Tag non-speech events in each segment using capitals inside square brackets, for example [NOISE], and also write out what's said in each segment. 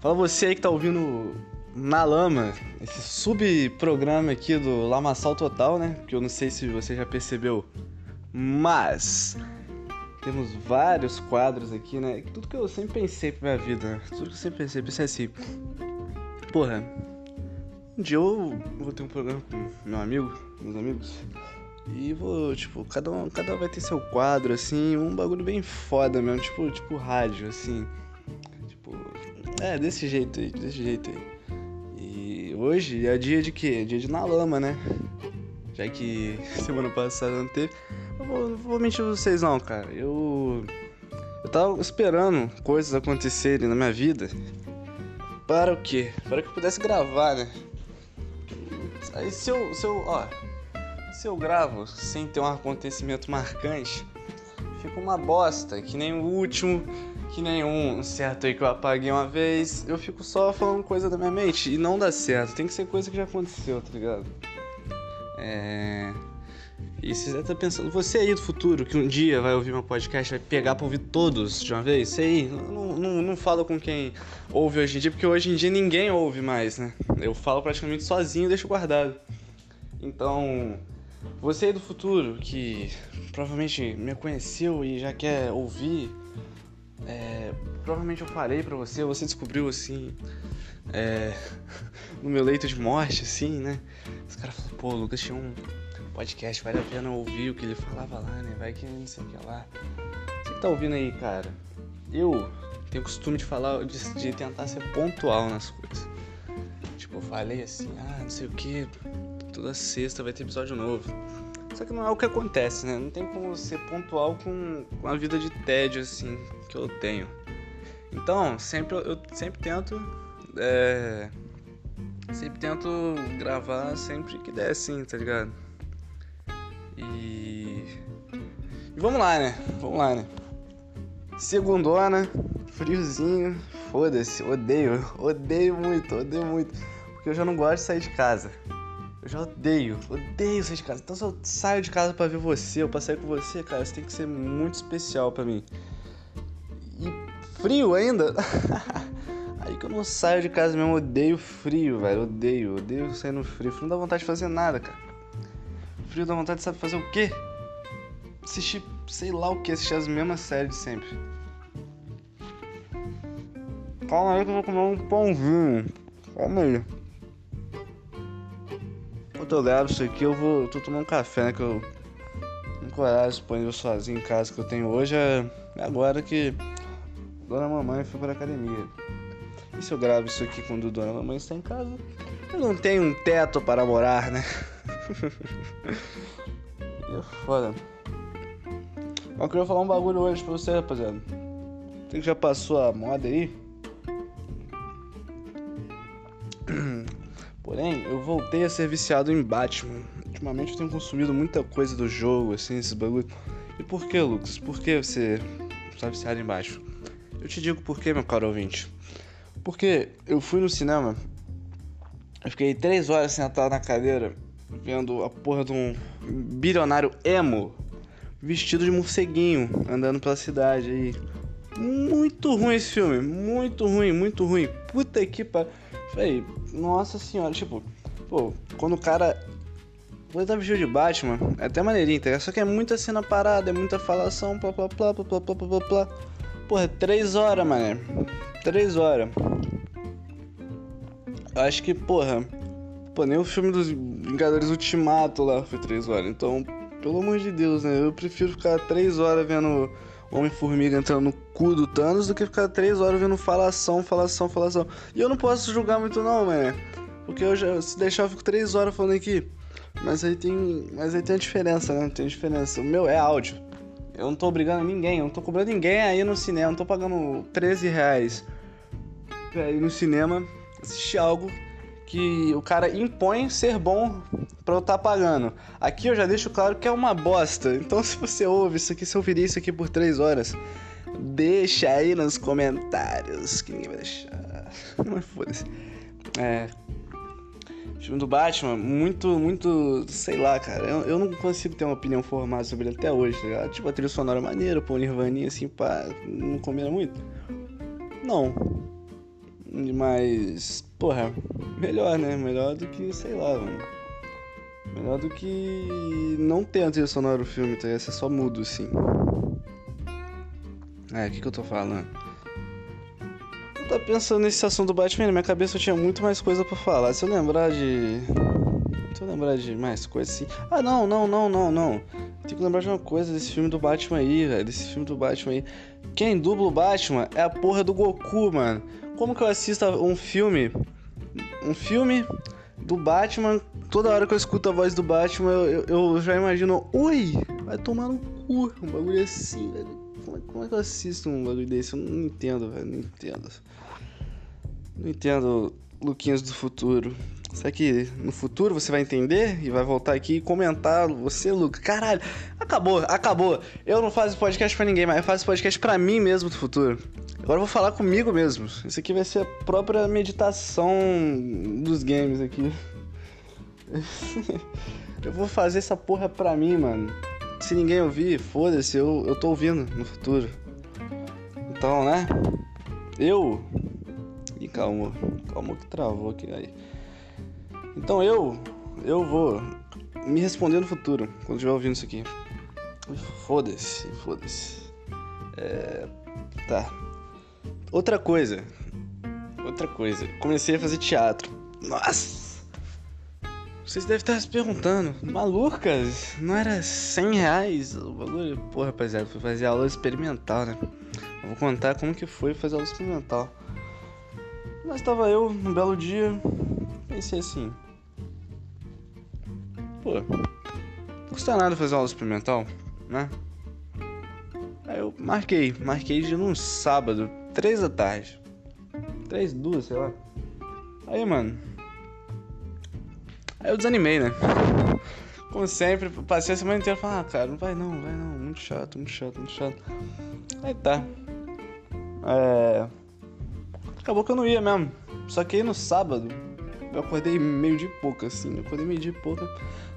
Fala você aí que tá ouvindo Na Lama, esse subprograma aqui do Lamaçal Total, né? Que eu não sei se você já percebeu, mas temos vários quadros aqui, né? Tudo que eu sempre pensei pra minha vida, né? Tudo que eu sempre pensei, pensei assim, porra, um dia eu vou ter um programa com meu amigo, meus amigos, e vou, tipo, cada um, cada um vai ter seu quadro, assim, um bagulho bem foda mesmo, tipo, tipo rádio, assim. É, desse jeito aí, desse jeito aí. E hoje é dia de quê? É dia de na lama, né? Já que [LAUGHS] semana passada não teve. Eu vou, não vou mentir pra vocês não, cara. Eu. Eu tava esperando coisas acontecerem na minha vida. Para o quê? Para que eu pudesse gravar, né? Aí se eu. Se eu ó. Se eu gravo sem ter um acontecimento marcante, fica uma bosta, que nem o último que nenhum certo aí que eu apaguei uma vez, eu fico só falando coisa da minha mente e não dá certo. Tem que ser coisa que já aconteceu, tá ligado? É. E você deve estar pensando, você aí do futuro, que um dia vai ouvir meu podcast, vai pegar pra ouvir todos de uma vez, você aí, não, não, não com quem ouve hoje em dia, porque hoje em dia ninguém ouve mais, né? Eu falo praticamente sozinho e deixo guardado. Então, você aí do futuro, que provavelmente me conheceu e já quer ouvir é, provavelmente eu falei pra você, você descobriu assim, é, [LAUGHS] no meu leito de morte, assim, né? Os caras falaram, pô, o Lucas tinha um podcast, vale a pena ouvir o que ele falava lá, né? Vai que não sei o que lá. Você que tá ouvindo aí, cara, eu tenho costume de falar, de, de tentar ser pontual nas coisas. Tipo, eu falei assim, ah, não sei o que, toda sexta vai ter episódio novo. Só que não é o que acontece, né? Não tem como ser pontual com, com a vida de tédio, assim, que eu tenho. Então, sempre eu sempre tento. É, sempre tento gravar sempre que der, assim, tá ligado? E. E vamos lá, né? Vamos lá, né? Segundona, friozinho, foda-se, odeio, [LAUGHS] odeio muito, odeio muito. Porque eu já não gosto de sair de casa. Eu já odeio, odeio sair de casa. Então se eu saio de casa para ver você, ou pra sair com você, cara, isso tem que ser muito especial para mim. E frio ainda? [LAUGHS] Aí que eu não saio de casa mesmo, odeio frio, velho. Odeio, odeio sair no frio. Frio não dá vontade de fazer nada, cara. Frio dá vontade de saber fazer o quê? Assistir, sei lá o que, assistir as mesmas séries de sempre. Calma aí que eu vou comer um pãozinho. Calma aí. Eu gravo isso aqui, eu vou. Eu tô tomando um café, né? Que eu. Um horário disponível sozinho em casa que eu tenho hoje é agora que Dona Mamãe foi pra academia. E se eu gravo isso aqui quando Dona Mamãe está em casa? Eu não tenho um teto para morar, né? [LAUGHS] é foda. Eu queria falar um bagulho hoje pra você, rapaziada. Tem que já passou a moda aí. Porém, eu voltei a ser viciado em Batman. Ultimamente eu tenho consumido muita coisa do jogo, assim, esses bagulho. E por que, Lucas? Por que você está viciado em Batman? Eu te digo por que, meu caro ouvinte. Porque eu fui no cinema, eu fiquei três horas sentado na cadeira, vendo a porra de um bilionário emo, vestido de morceguinho, andando pela cidade aí. Muito ruim esse filme, muito ruim, muito ruim. Puta que pariu. Falei, nossa senhora, tipo, pô, quando o cara. Quando tá vestido de Batman, é até maneirinho, tá? Só que é muita cena parada, é muita falação, blá blá blá blá blá blá blá blá. Porra, três horas, mané. Três horas. Acho que, porra. Pô, nem o filme dos Vingadores Ultimato lá foi três horas. Então, pelo amor de Deus, né? Eu prefiro ficar três horas vendo Homem-Formiga entrando no cu do Thanos do que ficar três horas vendo falação, falação, falação. E eu não posso julgar muito não, mané. Porque eu já, se deixar, eu fico três horas falando aqui. Mas aí tem. Mas aí tem a diferença, né? Tem a diferença. O meu é áudio. Eu não tô obrigando ninguém, eu não tô cobrando ninguém aí no cinema, eu não tô pagando 13 reais pra ir no cinema assistir algo que o cara impõe ser bom pra eu estar tá pagando. Aqui eu já deixo claro que é uma bosta. Então [LAUGHS] se você ouve isso aqui, se eu ouviria isso aqui por 3 horas, deixa aí nos comentários que ninguém vai deixar. [LAUGHS] Mas foda-se. É, filme do Batman, muito, muito, sei lá, cara. Eu, eu não consigo ter uma opinião formada sobre ele até hoje, tá ligado? Tipo, a trilha sonora maneira, pô, Nirvaninha assim, pá, não combina muito? Não. Mas, porra, melhor, né? Melhor do que, sei lá, mano. Melhor do que não ter a trilha sonora do filme, tá? Esse é só mudo, assim. É, o que, que eu tô falando? Eu tava pensando nesse assunto do Batman, na minha cabeça eu tinha muito mais coisa pra falar. Se eu lembrar de. Se eu lembrar de mais coisas assim. Ah, não, não, não, não, não. Tem que lembrar de uma coisa desse filme do Batman aí, velho. Desse filme do Batman aí. Quem dubla o Batman é a porra do Goku, mano. Como que eu assisto um filme? Um filme do Batman. Toda hora que eu escuto a voz do Batman, eu, eu, já imagino. Ui! Vai tomar no cu. Um bagulho assim, velho. Como, é, como é que eu assisto um bagulho desse? Eu não entendo, velho. Não entendo. Não entendo Luquinhas do futuro. Será que no futuro você vai entender e vai voltar aqui e comentar? Você, Luca, caralho, acabou, acabou. Eu não faço podcast para ninguém, mas eu faço podcast para mim mesmo do futuro. Agora eu vou falar comigo mesmo. Isso aqui vai ser a própria meditação dos games aqui. [LAUGHS] eu vou fazer essa porra pra mim, mano. Se ninguém ouvir, foda-se, eu, eu tô ouvindo no futuro. Então, né? Eu. Ih, calma, calma que travou aqui aí. Então eu, eu vou me responder no futuro, quando estiver ouvindo isso aqui. Foda-se, foda-se. É. Tá. Outra coisa. Outra coisa. Comecei a fazer teatro. Nossa! Vocês devem estar se perguntando, malucas, não era 100 reais o bagulho? Pô, rapaziada, fui fazer aula experimental, né? Eu vou contar como que foi fazer aula experimental. Mas tava eu, um belo dia, pensei assim, Pô, não custa nada fazer aula experimental, né? Aí eu marquei, marquei de num sábado, três da tarde. Três, duas, sei lá. Aí, mano. Aí eu desanimei, né? Como sempre, passei a semana inteira falando, ah, cara, não vai não, vai não, muito chato, muito chato, muito chato. Aí tá. É. Acabou que eu não ia mesmo. Só que aí no sábado, eu acordei meio de pouco, assim. Eu acordei meio de pouco.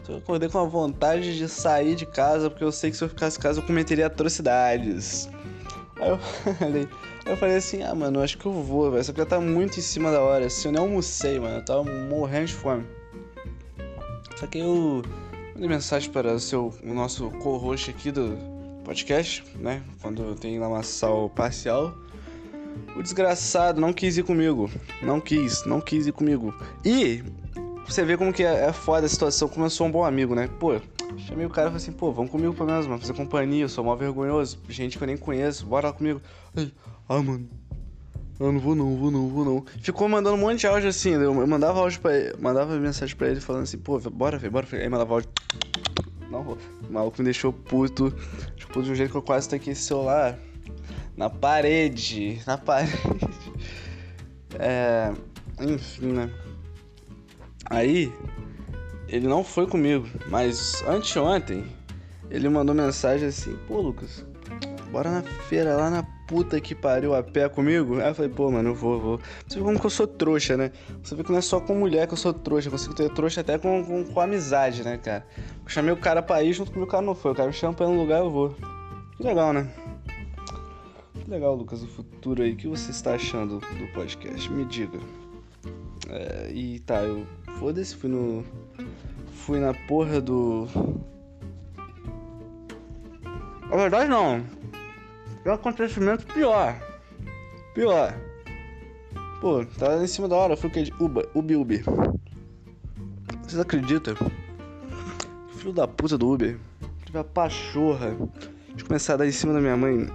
Eu acordei com a vontade de sair de casa, porque eu sei que se eu ficasse em casa eu cometeria atrocidades. Aí eu [LAUGHS] falei, eu falei assim, ah, mano, acho que eu vou, velho. Só que já tá muito em cima da hora. Se eu nem almocei, mano, eu tava morrendo de fome. Só que eu mandei mensagem para o, seu, o nosso co-host aqui do podcast, né? Quando tem lamaçal parcial. O desgraçado não quis ir comigo. Não quis, não quis ir comigo. E você vê como que é, é foda a situação, como eu sou um bom amigo, né? Pô, chamei o cara e falei assim, pô, vamos comigo pelo menos, mano, fazer companhia, eu sou mal vergonhoso, gente que eu nem conheço, bora lá comigo. Aí, ah, mano, eu não vou não, vou não, vou não. Ficou mandando um monte de áudio assim, eu mandava áudio pra ele, mandava mensagem pra ele falando assim, pô, bora, velho, bora, aí mandava áudio. Não. O maluco me deixou puto, tipo, de um jeito que eu quase taquei esse celular na parede, na parede. [LAUGHS] É, enfim, né? Aí, ele não foi comigo, mas anteontem ele mandou mensagem assim: pô, Lucas, bora na feira lá na puta que pariu a pé comigo? Aí eu falei: pô, mano, eu vou, vou. Você vê como que eu sou trouxa, né? Você vê que não é só com mulher que eu sou trouxa, eu consigo ter trouxa até com, com, com amizade, né, cara? Eu chamei o cara pra ir junto com o cara não foi, o cara me chama pra ir no lugar eu vou. Que legal, né? Que legal, Lucas, o futuro aí. O que você está achando do podcast? Me diga. É, e tá, eu Foda-se, fui no. Fui na porra do. Na verdade, não. É um acontecimento pior. Pior. Pô, tava em cima da hora, fui o que? Ubi Ubi. Vocês acreditam? Filho da puta do Uber. Tive a pachorra de começar a dar em cima da minha mãe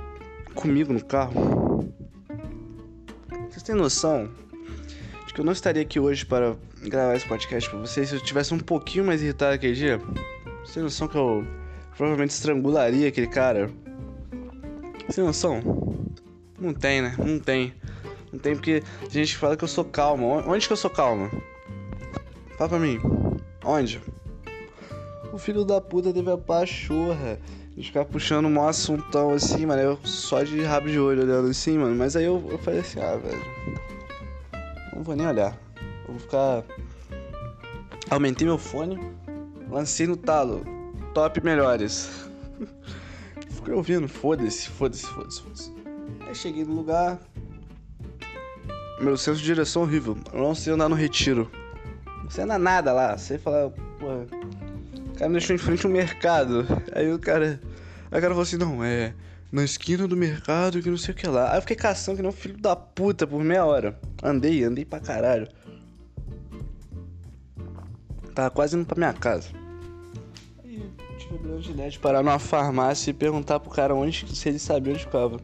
comigo no carro. Vocês têm noção que eu não estaria aqui hoje para gravar esse podcast pra vocês se eu tivesse um pouquinho mais irritado aquele dia. Tem noção que eu provavelmente estrangularia aquele cara? Tem noção? Não tem, né? Não tem. Não tem porque a gente fala que eu sou calmo. Onde que eu sou calmo? Fala pra mim. Onde? O filho da puta teve a pachorra de ficar puxando um assuntão assim, mano. Eu só de rabo de olho olhando assim, mano. Mas aí eu, eu falei assim, ah, velho. Não vou nem olhar. Eu vou ficar. Aumentei meu fone, lancei no talo. Top melhores. [LAUGHS] Fiquei ouvindo, foda-se, foda-se, foda-se, foda-se. Aí cheguei no lugar. meu senso de direção é horrível. Eu não sei andar no retiro. Não sei andar nada lá. Sei falar, porra. O cara me deixou em frente ao mercado. Aí o cara. Aí o cara falou assim, não, é. Na esquina do mercado que não sei o que lá. Aí eu fiquei caçando que um filho da puta por meia hora. Andei, andei pra caralho. Tava quase indo pra minha casa. Aí tive a brilhante ideia de parar numa farmácia e perguntar pro cara onde se ele sabia onde ficava.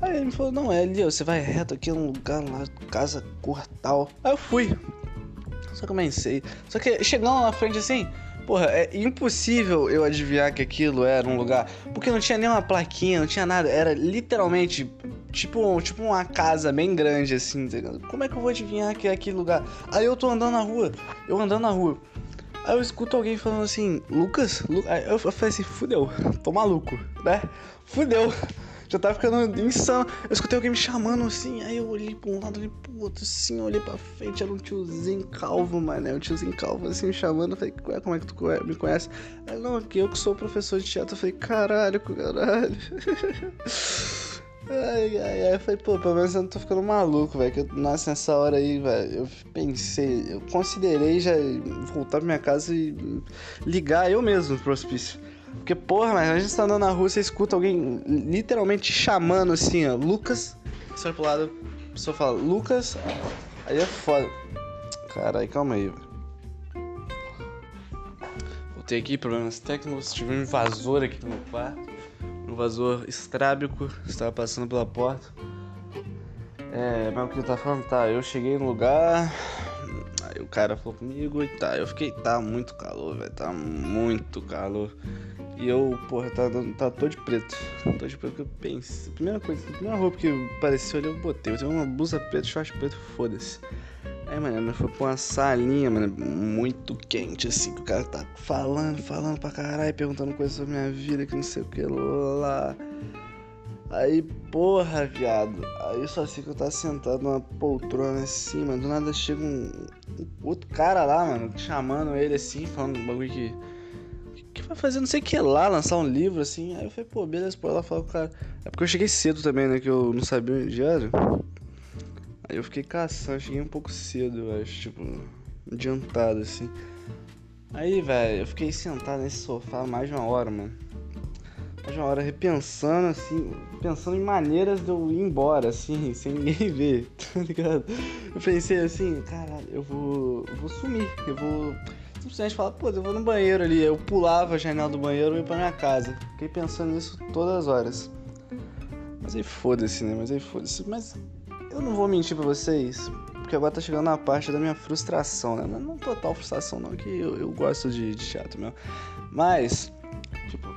Aí ele me falou, não, é ali, ó, você vai reto aqui num lugar lá, casa cor tal. Aí eu fui. Só eu pensei. Só que chegando lá na frente assim, porra, é impossível eu adivinhar que aquilo era um lugar. Porque não tinha nenhuma plaquinha, não tinha nada. Era literalmente tipo, tipo uma casa bem grande assim, Como é que eu vou adivinhar que é aquele lugar? Aí eu tô andando na rua, eu andando na rua. Aí eu escuto alguém falando assim, Lucas? Lu... Eu falei assim, fudeu, tô maluco, né? Fudeu. Já tava ficando insano. Eu escutei alguém me chamando assim, aí eu olhei pra um lado, olhei pro outro, assim, olhei pra frente, era um tiozinho calvo, mano. Um tiozinho calvo assim me chamando. Eu falei, como é que tu me conhece? Aí, não, aqui eu que sou professor de teatro. Eu falei, caralho, caralho. [LAUGHS] Ai, ai, ai, eu falei, pô, pelo menos eu não tô ficando maluco, velho. Que nossa, nessa hora aí, velho, eu pensei, eu considerei já voltar pra minha casa e ligar eu mesmo pro hospício. Porque, porra, mas a gente tá andando na rua, você escuta alguém literalmente chamando assim, ó, Lucas. Você olha pro lado, a pessoa fala, Lucas. Aí é foda. Caralho, calma aí, velho. Voltei aqui, problemas técnicos. Tive um invasor aqui no meu quarto. Um invasor estrábico, estava passando pela porta. É, mas o que eu tava falando? Tá, eu cheguei no lugar. Aí o cara falou comigo e tá. Eu fiquei, tá muito calor, velho. Tá muito calor. E eu, porra, tá, tá todo de preto. Tô de preto que eu pensei. Primeira coisa, a primeira roupa que apareceu ali eu botei. Eu tenho uma blusa preta, short preto, foda-se. Aí, mano, foi pra uma salinha, mano, muito quente, assim, que o cara tá falando, falando pra caralho, perguntando coisas sobre minha vida, que não sei o que lá. Aí, porra, viado. Aí só assim que eu tava sentado numa poltrona assim, mano. Do nada chega um, um outro cara lá, mano, chamando ele assim, falando um bagulho que que vai fazer não sei o que lá, lançar um livro assim. Aí eu falei, pô, beleza, pô, ela falou, cara. É porque eu cheguei cedo também, né? Que eu não sabia o diário. Aí eu fiquei caçando, cheguei um pouco cedo, eu acho, tipo, adiantado assim. Aí, velho, eu fiquei sentado nesse sofá mais de uma hora, mano. Mais de uma hora repensando, assim, pensando em maneiras de eu ir embora, assim, [LAUGHS] sem ninguém ver, [LAUGHS] tá ligado? Eu pensei assim, caralho, eu vou. Eu vou sumir, eu vou simplesmente falar, pô, eu vou no banheiro ali. Eu pulava a janela do banheiro e ia pra minha casa. Fiquei pensando nisso todas as horas. Mas aí foda-se, né? Mas aí foda-se. Mas eu não vou mentir pra vocês, porque agora tá chegando na parte da minha frustração, né? Não, não total frustração, não, que eu, eu gosto de, de teatro mesmo. Mas, tipo,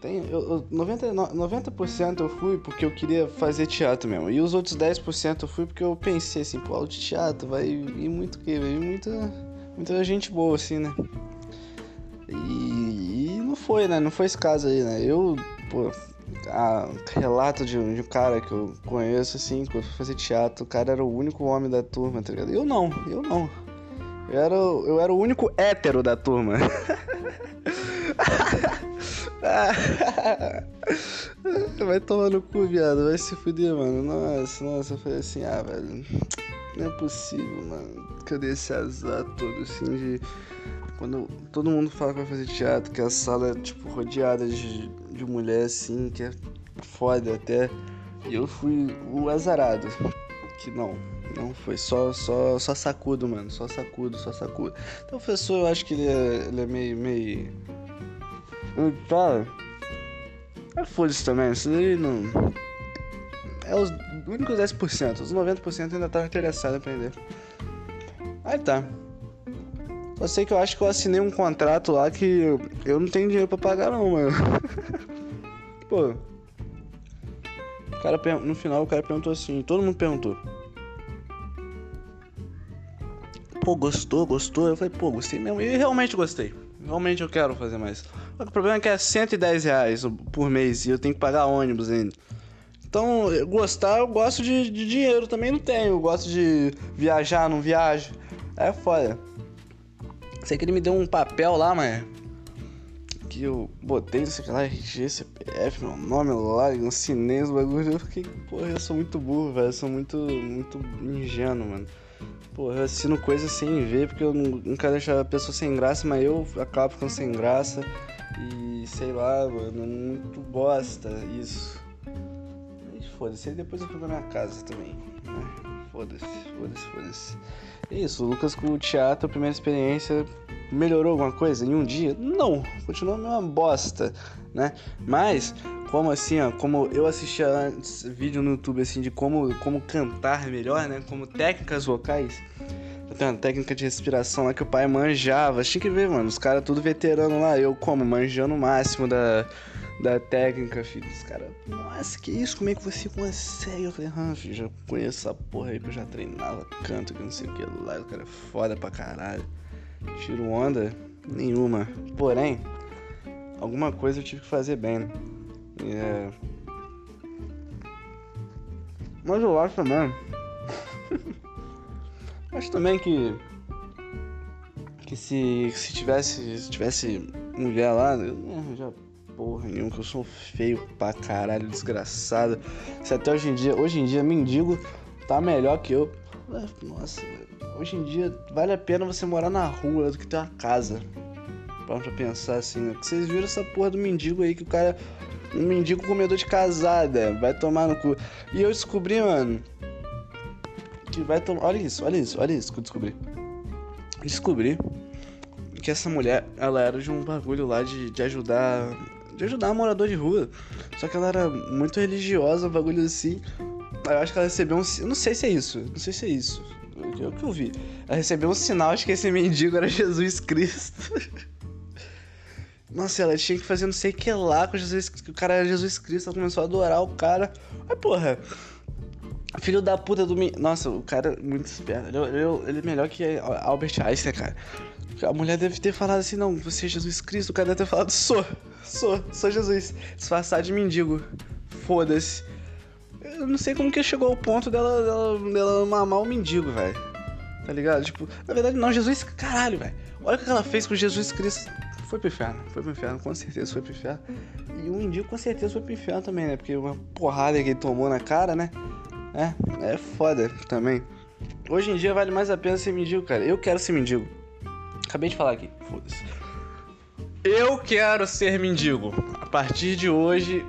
tem, eu, eu, 90%, 90 eu fui porque eu queria fazer teatro mesmo. E os outros 10% eu fui porque eu pensei assim, pô, aula de teatro vai ir muito o quê? Vai ir muita muita gente boa, assim, né? E, e, não foi, né? Não foi esse caso aí, né? Eu, pô, a, relato de, de, um cara que eu conheço, assim, quando fui fazer teatro, o cara era o único homem da turma, tá ligado? Eu não, eu não. Eu era, eu era o único hétero da turma. [LAUGHS] vai tomar no cu, viado. Vai se fuder, mano. Nossa, nossa. Eu falei assim, ah, velho. Não é possível, mano. Cadê esse azar todo, assim, de... Quando todo mundo fala que vai fazer teatro, que a sala é, tipo, rodeada de, de mulher, assim, que é foda até. E eu fui o azarado. Que não, não foi. Só, só, só sacudo, mano. Só sacudo, só sacudo. Então, o professor, eu acho que ele é, ele é meio, meio... Fala... É foda-se também, isso daí não... É os únicos 10%, os 90% ainda tá interessado em aprender. Aí tá. Só sei que eu acho que eu assinei um contrato lá que eu não tenho dinheiro pra pagar não, mano. [LAUGHS] Pô. O cara, no final o cara perguntou assim, todo mundo perguntou. Pô, gostou, gostou? Eu falei, pô, gostei mesmo. E realmente gostei. Realmente eu quero fazer mais. O problema é que é 110 reais por mês e eu tenho que pagar ônibus ainda. Então, gostar, eu gosto de, de dinheiro, também não tenho. Eu gosto de viajar, não viajo. É foda. Sei que ele me deu um papel lá, mas. que eu botei, sei lá, RG, CPF, meu nome lá, um cinês, bagulho. Eu fiquei, porra, eu sou muito burro, velho. Eu sou muito, muito ingênuo, mano. Porra, eu assino coisas sem ver, porque eu não, não quero deixar a pessoa sem graça, mas eu acabo ficando sem graça. E sei lá, mano, é muito bosta isso. E foda-se, aí depois eu fui pra minha casa também, né? Foda-se, foda-se, foda-se. É isso, o Lucas com o teatro, primeira experiência, melhorou alguma coisa em um dia? Não, continua a mesma bosta, né? Mas, como assim, ó, como eu assistia antes vídeo no YouTube assim de como, como cantar melhor, né? Como técnicas vocais. Tem uma técnica de respiração lá que o pai manjava. Tinha que ver, mano. Os caras tudo veterano lá. Eu como, manjando o máximo da, da técnica, filho. Os caras, nossa, que isso? Como é que você consegue? Eu falei, ah, filho, já conheço essa porra aí que eu já treinava canto, que não sei o que lá. O cara é foda pra caralho. Tiro onda nenhuma. Porém, alguma coisa eu tive que fazer bem, né? É... Mas eu acho também. [LAUGHS] acho também que. Que se, se tivesse. Se tivesse mulher lá, eu não porra nenhuma, que eu sou feio pra caralho, desgraçado. Se até hoje em dia, hoje em dia, mendigo tá melhor que eu. Nossa, hoje em dia vale a pena você morar na rua do que ter uma casa. Pra pensar assim, né? Vocês viram essa porra do mendigo aí que o cara. Um mendigo comedor de casada. Vai tomar no cu. E eu descobri, mano. Que vai tomar. Olha isso, olha isso, olha isso que eu descobri. Descobri que essa mulher, ela era de um bagulho lá de, de ajudar. De ajudar um morador de rua. Só que ela era muito religiosa, um bagulho assim. Eu acho que ela recebeu um. Eu não sei se é isso. Não sei se é isso. É o que eu vi. Ela recebeu um sinal, acho que esse mendigo era [LAUGHS] Jesus Cristo. Nossa, ela tinha que fazer não sei o que lá com Jesus o cara era Jesus Cristo, ela começou a adorar o cara. Ai, porra. Filho da puta do. Nossa, o cara é muito esperto. Ele, ele, ele é melhor que Albert Einstein, cara. A mulher deve ter falado assim, não, você é Jesus Cristo. O cara deve ter falado, sou, sou, sou Jesus. Disfarçar de mendigo. Foda-se. Eu não sei como que chegou ao ponto dela, dela, dela mamar o mendigo, velho. Tá ligado? Tipo, na verdade não, Jesus, caralho, velho. Olha o que ela fez com Jesus Cristo. Foi pro inferno, foi pro inferno, com certeza foi pro inferno. E o mendigo com certeza foi pro inferno também, né? Porque uma porrada que ele tomou na cara, né? É, é foda também. Hoje em dia vale mais a pena ser mendigo, cara. Eu quero ser mendigo. Acabei de falar aqui, foda-se. Eu quero ser mendigo. A partir de hoje,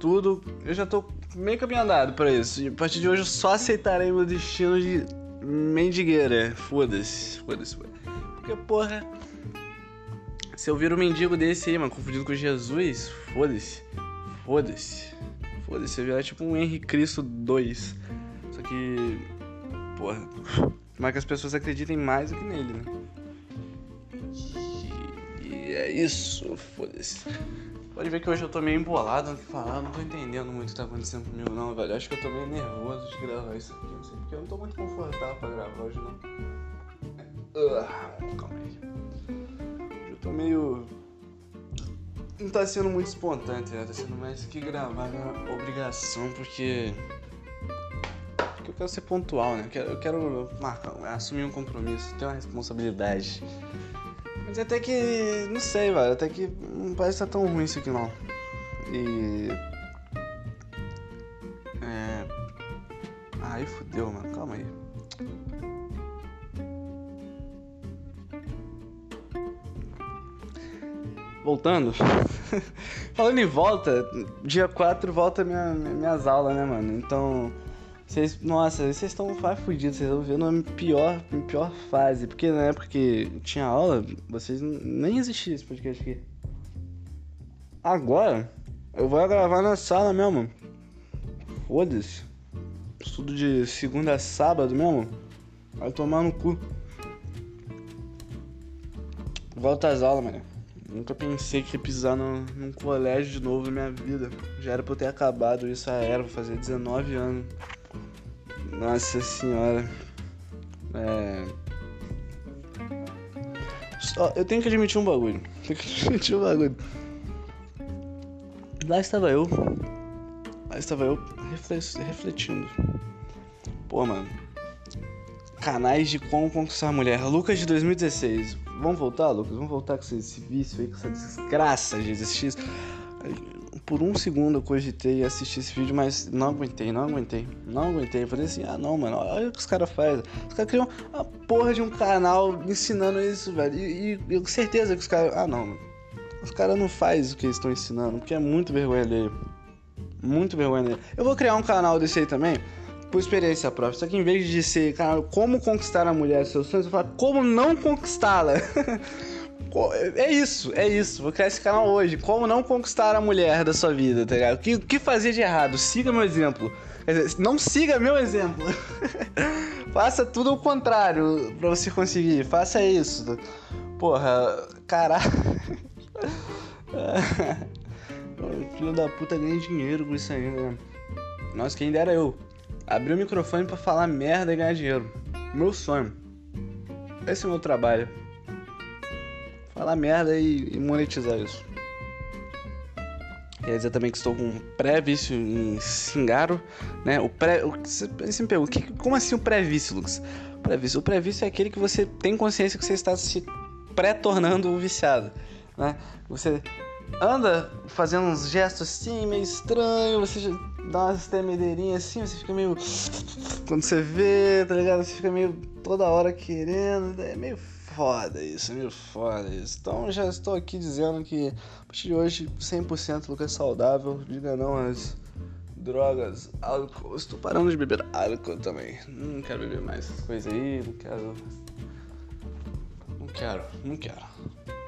tudo. Eu já tô meio caminho andado pra isso. E a partir de hoje eu só aceitarei meu destino de mendigueira. Foda-se, foda-se. Porque, porra. Se eu vir um mendigo desse aí, mano, confundido com Jesus, foda-se. Foda-se. Foda-se, eu virar tipo um Henrique Cristo 2. Só que. Porra. Mas que as pessoas acreditem mais do que nele, né? É isso, foda-se. Pode ver que hoje eu tô meio embolado no que falar, não tô entendendo muito o que tá acontecendo comigo não, velho. Acho que eu tô meio nervoso de gravar isso aqui, não sei porque eu não tô muito confortável pra gravar hoje não. Uh, calma aí. Eu tô meio. Não tá sendo muito espontâneo, né? Tá sendo mais que gravar na obrigação, porque. Porque eu quero ser pontual, né? Eu quero, eu quero marcar, assumir um compromisso, ter uma responsabilidade. Mas até que. Não sei, velho. Até que não parece estar tão ruim isso aqui não. E. É. Aí fudeu, mano. Calma aí. Voltando. [LAUGHS] Falando em volta, dia 4 volta minha, minhas aulas, né, mano? Então. Vocês, nossa, vocês estão fudidos, vocês estão vendo a pior, pior fase. Porque na época que tinha aula, vocês nem existia esse podcast aqui. Agora, eu vou gravar na sala mesmo. Foda-se. Estudo de segunda a sábado mesmo. Vai tomar no cu. Volta às aulas, mano. Nunca pensei que ia pisar no, num colégio de novo na minha vida. Já era pra eu ter acabado isso, a era, vou fazer 19 anos. Nossa senhora. É. Só, eu tenho que admitir um bagulho. [LAUGHS] Tenho que admitir um bagulho. Lá estava eu. Lá estava eu refletindo. Pô, mano. Canais de como conquistar a mulher. Lucas de 2016. Vamos voltar, Lucas? Vamos voltar com esse, vício aí, com essa desgraça de existir. Por um segundo eu cogitei assistir esse vídeo, mas não aguentei, não aguentei, não aguentei. Eu falei assim, ah não, mano, olha o que os caras fazem. Os caras criam a porra de um canal ensinando isso, velho. E, e eu certeza que os caras. Ah não. Os caras não fazem o que eles estão ensinando, porque é muito vergonha dele. Muito vergonha dele. Eu vou criar um canal desse aí também por experiência própria. Só que em vez de ser, cara, como conquistar a mulher seus sonhos, eu falo como não conquistá-la. [LAUGHS] é isso, é isso. Vou criar esse canal hoje. Como não conquistar a mulher da sua vida, tá ligado? O que, que fazer de errado? Siga meu exemplo. Quer dizer, não siga meu exemplo. [LAUGHS] Faça tudo ao contrário pra você conseguir. Faça isso. Porra, caralho. [LAUGHS] Filho da puta ganha dinheiro com isso aí, né? Nossa, quem dera eu abrir o microfone para falar merda e ganhar dinheiro. Meu sonho. Esse é o meu trabalho. Falar merda e, monetizar isso. Quer dizer também que estou com um pré-vício em cingaro, né? O pré. O, você, me pergunta, como assim o pré-vício, Lucas? Pré-vício. O pré-vício é aquele que você tem consciência que você está se pré-tornando viciado, né? Você anda fazendo uns gestos assim, meio estranho, você dá umas tremedeirinhas assim, você fica meio. Quando você vê, tá ligado? Você fica meio toda hora querendo. É meio foda isso, é meio foda isso. Então já estou aqui dizendo que a partir de hoje 100% Lucas saudável. Diga não às drogas, álcool. Estou parando de beber álcool também. Não quero beber mais essas coisas aí, não quero. Não quero, não quero.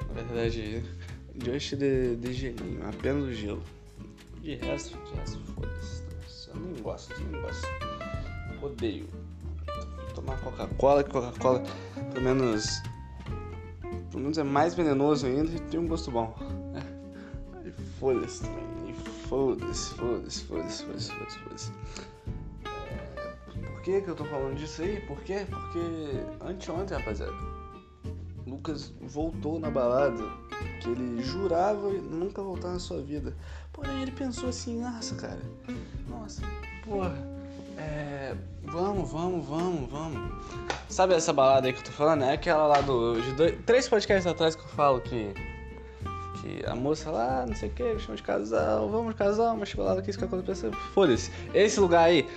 Na verdade, Just de, de gelinho, apenas o gelo. De resto, de resto, foda-se. Eu nem gosto, nem gosto. Odeio. Tomar Coca-Cola, que Coca-Cola, pelo menos. Pelo menos é mais venenoso ainda e tem um gosto bom. É. [LAUGHS] Foda-se também. Foda-se, foda-se, foda-se, foda-se, foda-se, foda-se. É, por que, que eu tô falando disso aí? Por quê? Porque anteontem, rapaziada, Lucas voltou na balada que ele jurava nunca voltar na sua vida. Porém, ele pensou assim: nossa, cara, nossa, porra, é, vamos, vamos, vamos, vamos. Sabe essa balada aí que eu tô falando? É aquela lá do. De dois, três podcasts atrás que eu falo que. Que a moça lá, não sei o que, chama de casal, vamos casar, uma chocolada que isso que aconteceu. Foda-se. Esse lugar aí,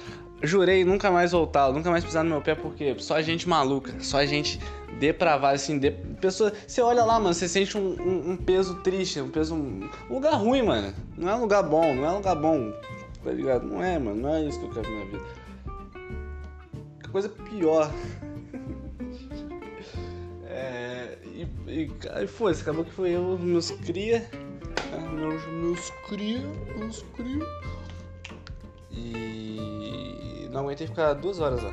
jurei nunca mais voltar, nunca mais pisar no meu pé, porque só gente maluca, só gente depravada, assim, de... pessoa. Você olha lá, mano, você sente um, um, um, peso triste, um peso. Um lugar ruim, mano. Não é um lugar bom, não é um lugar bom. Tá ligado? Não é, mano, não é isso que eu quero pra minha vida. Que coisa pior. [LAUGHS] é. E, e, e foi, acabou que foi eu, meus cria. Né, meus, meus cria, meus cria. E não aguentei ficar duas horas lá.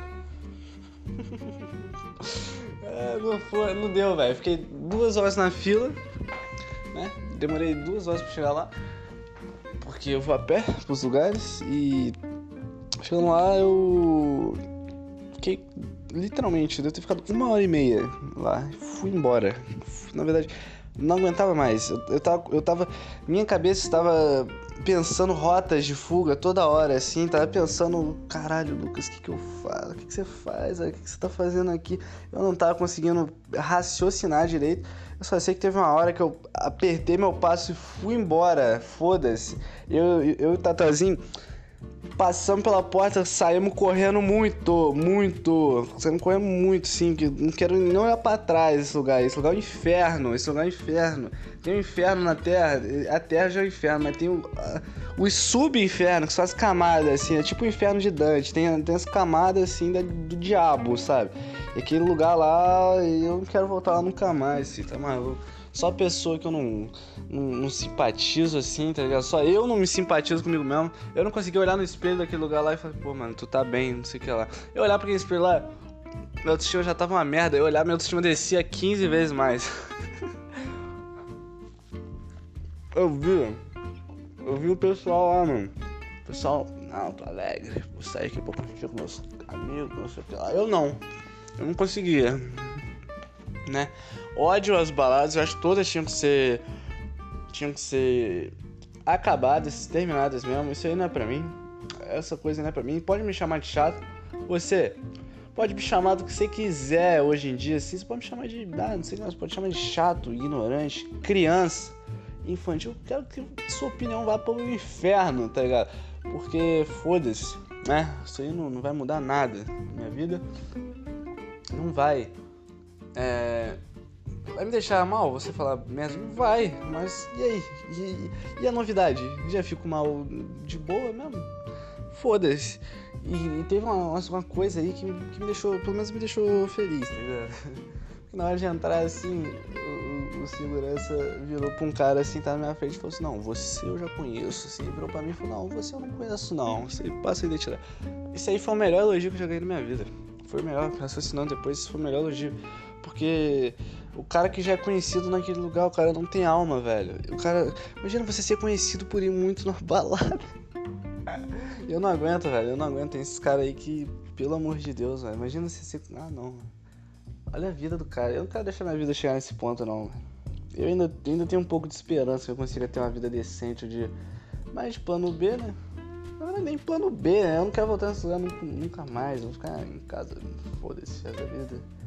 [LAUGHS] é, não, foi, não deu, velho. Fiquei duas horas na fila, né? Demorei duas horas pra chegar lá. Porque eu vou a pé pros lugares e chegando lá eu fiquei literalmente, deve ter ficado uma hora e meia lá. Fui embora. Na verdade, não aguentava mais. Eu, eu, tava, eu tava. Minha cabeça estava pensando rotas de fuga toda hora, assim, tava pensando, caralho, Lucas, o que, que eu faço? O que, que você faz? O que, que você tá fazendo aqui? Eu não tava conseguindo raciocinar direito. Eu só sei que teve uma hora que eu apertei meu passo e fui embora. Foda-se. Eu, eu, eu Tatazinho passamos pela porta, saímos correndo muito, muito. Saímos correndo muito, sim, que não quero nem olhar pra trás esse lugar. Esse lugar é um inferno, esse lugar é um inferno. Tem um inferno na Terra, a Terra já é um inferno, mas tem o, os sub-infernos, que são as camadas, assim, é tipo o inferno de Dante. Tem, tem as camadas, assim, da, do diabo, sabe? E aquele lugar lá, eu não quero voltar lá nunca mais, assim, tá maluco só pessoa que eu não, não, não, simpatizo assim, tá ligado? Só eu não me simpatizo comigo mesmo. Eu não consegui olhar no espelho daquele lugar lá e falar, pô, mano, tu tá bem, não sei o que lá. Eu olhar pra aquele espelho lá, meu autoestima já tava uma merda. Eu olhar, meu autoestima descia 15 vezes mais. [LAUGHS] eu vi, eu vi o pessoal lá, mano. O pessoal, não, tô alegre, vou sair aqui pra curtir com meus amigos, não sei o que lá. Eu não, eu não conseguia né? Ódio às baladas, eu acho que todas tinham que ser. tinham que ser acabadas, terminadas mesmo. Isso aí não é pra mim. Essa coisa não é pra mim. Pode me chamar de chato. Você, pode me chamar do que você quiser hoje em dia, assim. Você pode me chamar de. Ah, não sei o que, você pode me chamar de chato, ignorante, criança, infantil. Eu quero que sua opinião vá para o inferno, tá ligado? Porque foda-se, né? Isso aí não, não vai mudar nada na minha vida. Não vai. É, vai me deixar mal você falar mesmo? Vai, mas e aí? E, e a novidade? Já fico mal de boa mesmo? Foda-se. E, e, teve uma, uma coisa aí que, que me deixou, pelo menos me deixou feliz, tá ligado? na hora de entrar assim, o, o, segurança virou pra um cara assim, tá na minha frente e falou assim, não, você eu já conheço, assim, virou pra mim e falou, não, você eu não conheço não, você passa a identidade. Isso aí foi o melhor elogio que eu já ganhei na minha vida. Foi o melhor, raciocinando depois, isso foi o melhor elogio. Porque o cara que já é conhecido naquele lugar, o cara não tem alma, velho. O cara. Imagina você ser conhecido por ir muito na balada. [LAUGHS] Eu não aguento, velho. Eu não aguento. Tem esses caras aí que, pelo amor de Deus, velho. Imagina você ser. Ah, não. Olha a vida do cara. Eu não quero deixar minha vida chegar nesse ponto, não. Eu ainda, ainda tenho um pouco de esperança que eu consiga ter uma vida decente dia. Mas plano B, né? Não é nem plano B, né? Eu não quero voltar nesse lugar nunca, mais. Vou ficar em casa. Foda-se, essa vida.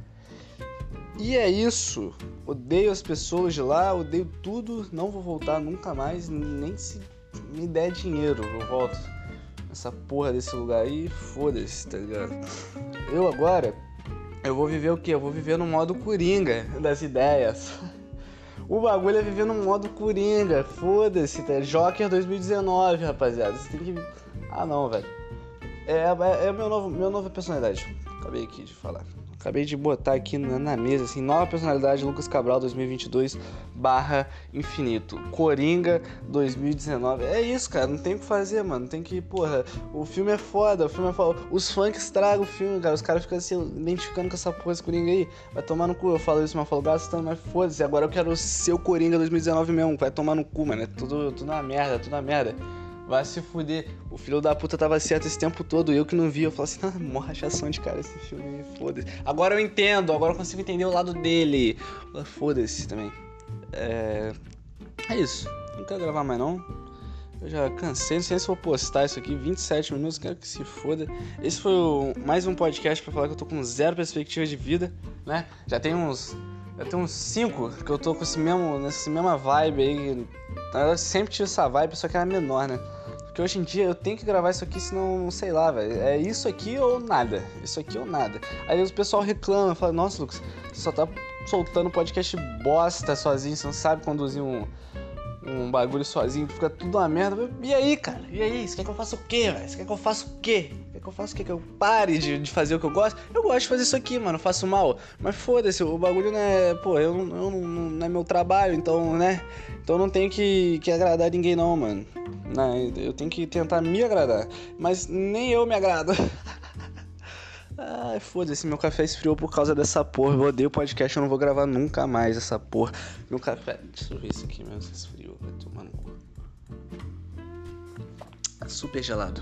E é isso. Odeio as pessoas de lá, odeio tudo. Não vou voltar nunca mais, nem se me der dinheiro eu volto nessa porra desse lugar aí. Foda-se, tá ligado? Eu agora, eu vou viver o quê? Eu vou viver no modo coringa [LAUGHS] das ideias. O bagulho é viver no modo coringa. Foda-se, tá? Joker 2019, rapaziada. Você tem que. Ah, não, velho. É, é, é meu novo, minha nova personalidade. Acabei aqui de falar. Acabei de botar aqui na, na, mesa, assim, nova personalidade, Lucas Cabral 2022 barra infinito. Coringa 2019. É isso, cara, não tem o que fazer, mano. Tem que, porra, o filme é foda, o filme é foda. Os funk estragam o filme, cara. Os caras ficam assim, identificando com essa porra, esse Coringa aí. Vai tomar no cu, eu falo isso, mas falo gastando, mas foda-se. Agora eu quero ser o Coringa 2019 mesmo. Vai tomar no cu, mano. É tudo, tudo uma merda, tudo uma merda. Vai se fuder. O filho da puta tava certo esse tempo todo. Eu que não vi. Eu falo assim, ah, morra rachação de cara esse filme. Foda-se. Agora eu entendo. Agora eu consigo entender o lado dele. Foda-se também. É. É isso. Não quero gravar mais não. Eu já cansei, não sei se vou postar isso aqui, 27 minutos, quero que se foda. Esse foi o, mais um podcast para falar que eu tô com zero perspectiva de vida, né? Já tem uns. Já tem uns 5 que eu tô com esse mesmo, nessa mesma vibe aí. Eu sempre tive essa vibe, só que era menor, né? Porque hoje em dia eu tenho que gravar isso aqui, senão, sei lá, velho. É isso aqui ou nada. Isso aqui ou nada. Aí o pessoal reclama, fala, nossa, Lucas, você só tá soltando podcast bosta sozinho, você não sabe conduzir um, um bagulho sozinho, fica tudo uma merda. E aí, cara? E aí? Você quer que eu faça o quê, velho? Você quer que eu faça o quê? Quer que eu faça o quê? Que eu pare de, de fazer o que eu gosto? Eu gosto de fazer isso aqui, mano. Eu faço mal. Mas foda-se, o bagulho não é. Pô, eu, eu não, não é meu trabalho, então, né? Então não tenho que, que agradar ninguém, não, mano. Né? Eu tenho que tentar me agradar. Mas nem eu me agrado. [LAUGHS] Ai, foda-se, meu café esfriou por causa dessa porra. Eu odeio podcast, eu não vou gravar nunca mais essa porra. Meu café. Deixa eu ver isso aqui mesmo, se esfriou. Vai tomar no cu. Super gelado.